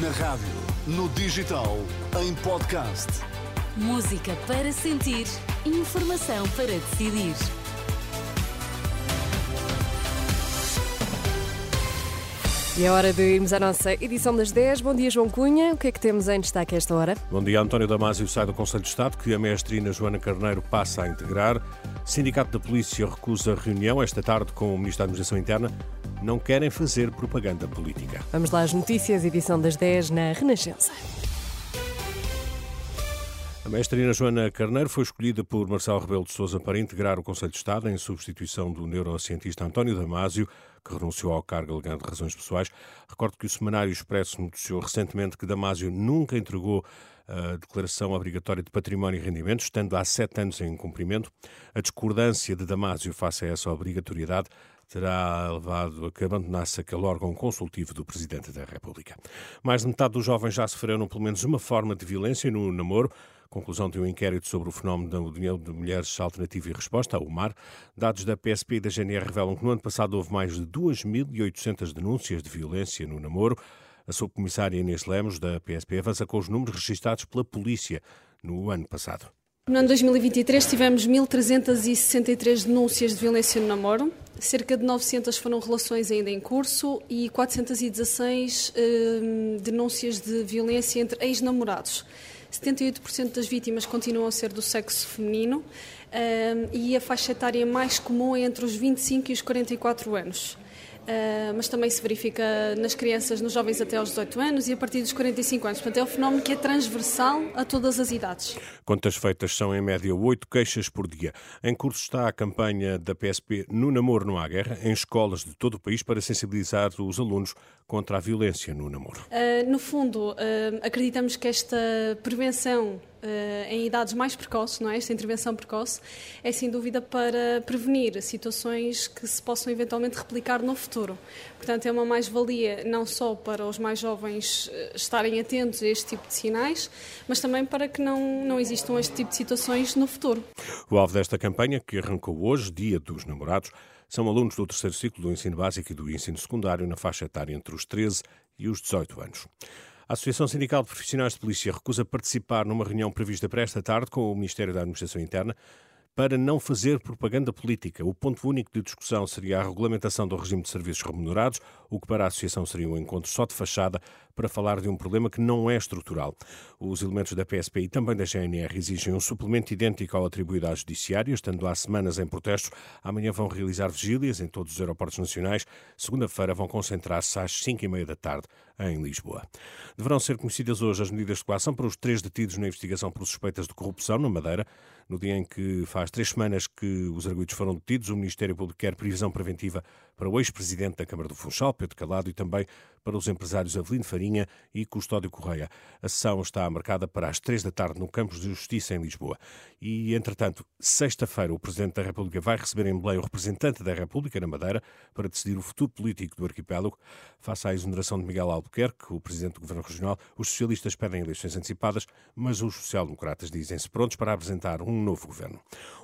Na rádio, no digital, em podcast. Música para sentir, informação para decidir. E é hora de irmos à nossa edição das 10. Bom dia, João Cunha. O que é que temos em destaque a esta hora? Bom dia, António Damasio sai do Conselho de Estado, que a mestrina Joana Carneiro passa a integrar. Sindicato da Polícia recusa reunião esta tarde com o Ministro da Administração Interna. Não querem fazer propaganda política. Vamos lá às notícias, edição das 10 na Renascença. A mestrina Joana Carneiro foi escolhida por Marcelo Rebelo de Sousa para integrar o Conselho de Estado em substituição do neurocientista António Damasio, que renunciou ao cargo alegando razões pessoais. Recordo que o Semanário Expresso noticiou recentemente que Damasio nunca entregou a declaração obrigatória de património e rendimentos, estando há sete anos em cumprimento. A discordância de Damasio face a essa obrigatoriedade terá levado a que abandonasse aquele órgão consultivo do Presidente da República. Mais de metade dos jovens já sofreram pelo menos uma forma de violência no namoro. Conclusão de um inquérito sobre o fenómeno da União de Mulheres Alternativa e Resposta, a UMAR. Dados da PSP e da GNR revelam que no ano passado houve mais de 2.800 denúncias de violência no namoro. A subcomissária Inês Lemos, da PSP, avança com os números registados pela polícia no ano passado. No ano 2023 tivemos 1.363 denúncias de violência no namoro, cerca de 900 foram relações ainda em curso e 416 eh, denúncias de violência entre ex-namorados. 78% das vítimas continuam a ser do sexo feminino um, e a faixa etária mais comum é entre os 25 e os 44 anos. Uh, mas também se verifica nas crianças, nos jovens até aos 18 anos e a partir dos 45 anos. Portanto, é um fenómeno que é transversal a todas as idades. Contas feitas são, em média, oito queixas por dia. Em curso está a campanha da PSP No Namoro Não Há Guerra, em escolas de todo o país, para sensibilizar os alunos contra a violência no namoro. Uh, no fundo, uh, acreditamos que esta prevenção em idades mais precoces, não é? esta intervenção precoce, é sem dúvida para prevenir situações que se possam eventualmente replicar no futuro. Portanto, é uma mais-valia não só para os mais jovens estarem atentos a este tipo de sinais, mas também para que não, não existam este tipo de situações no futuro. O alvo desta campanha, que arrancou hoje, Dia dos Namorados, são alunos do terceiro ciclo do ensino básico e do ensino secundário na faixa etária entre os 13 e os 18 anos. A Associação Sindical de Profissionais de Polícia recusa participar numa reunião prevista para esta tarde com o Ministério da Administração Interna para não fazer propaganda política. O ponto único de discussão seria a regulamentação do regime de serviços remunerados, o que para a Associação seria um encontro só de fachada para falar de um problema que não é estrutural. Os elementos da PSP e também da GNR exigem um suplemento idêntico ao atribuído à Judiciária, estando há semanas em protestos. Amanhã vão realizar vigílias em todos os aeroportos nacionais. Segunda-feira vão concentrar-se às 5 e meia da tarde em Lisboa. Deverão ser conhecidas hoje as medidas de coação para os três detidos na investigação por suspeitas de corrupção na Madeira. No dia em que faz três semanas que os arguidos foram detidos, o Ministério Público quer previsão preventiva para o ex-presidente da Câmara do Funchal, Pedro Calado, e também para os empresários Avelino Farinha e Custódio Correia. A sessão está marcada para as três da tarde no Campos de Justiça, em Lisboa. E, entretanto, sexta-feira, o Presidente da República vai receber em Belém o representante da República na Madeira para decidir o futuro político do arquipélago. Face à exoneração de Miguel Albuquerque, o Presidente do Governo Regional, os socialistas pedem eleições antecipadas, mas os social-democratas dizem-se prontos para apresentar um novo governo.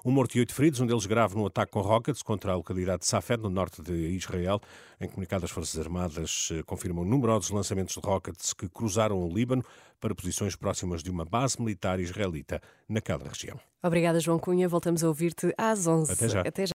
Um morto e oito feridos, um deles grave num ataque com rockets contra a localidade de Safed, no norte de Israel. Em comunicado, as Forças Armadas eh, confirmam numerosos lançamentos de rockets que cruzaram o Líbano para posições próximas de uma base militar israelita naquela região. Obrigada, João Cunha. Voltamos a ouvir-te às 11. Até já. Até já.